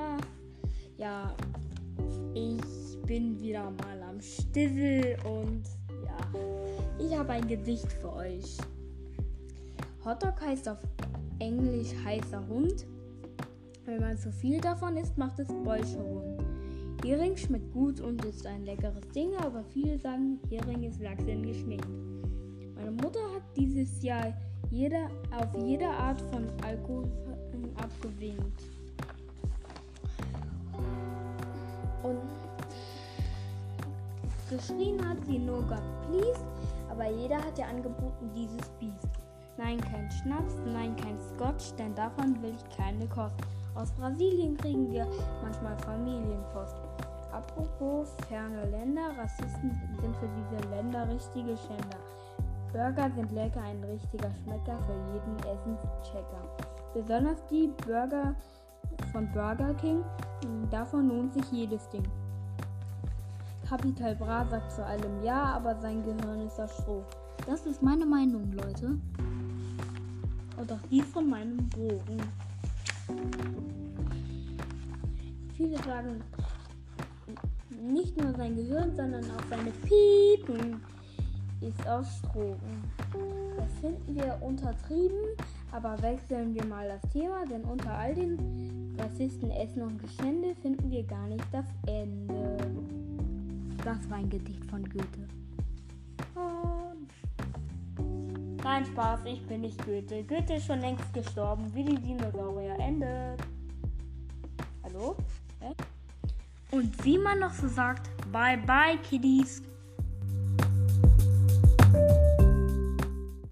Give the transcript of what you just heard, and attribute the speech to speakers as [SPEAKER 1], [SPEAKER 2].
[SPEAKER 1] Mama. Ja, ich bin wieder mal am Stissel und ja, ich habe ein Gedicht für euch. Hotdog heißt auf Englisch heißer Hund. Wenn man zu viel davon isst, macht es Bolscherund. Hering schmeckt gut und ist ein leckeres Ding, aber viele sagen, Hering ist Lachs in Geschmack. Meine Mutter hat dieses Jahr jeder, auf jede Art von Alkohol abgewinkt. Und geschrien hat sie nur God please, aber jeder hat ja angeboten dieses Biest. Nein, kein Schnaps, nein, kein Scotch, denn davon will ich keine Kost. Aus Brasilien kriegen wir manchmal Familienpost. Apropos ferne Länder, Rassisten sind für diese Länder richtige Schänder. Burger sind lecker, ein richtiger Schmecker für jeden Essenschecker. Besonders die Burger von Burger King, davon lohnt sich jedes Ding. Capital Bra sagt zu allem Ja, aber sein Gehirn ist das Stroh. Das ist meine Meinung, Leute. Und auch die von meinem Bogen. Viele sagen nicht nur sein Gehirn, sondern auch seine Piepen ist aus Stroh. Das wir untertrieben, aber wechseln wir mal das Thema, denn unter all den Rassisten, Essen und Geschände finden wir gar nicht das Ende. Das war ein Gedicht von Goethe. Nein, Spaß, ich bin nicht Goethe. Goethe ist schon längst gestorben, wie die Dinosaurier. Ende. Hallo? Hä? Und wie man noch so sagt, bye bye, Kiddies.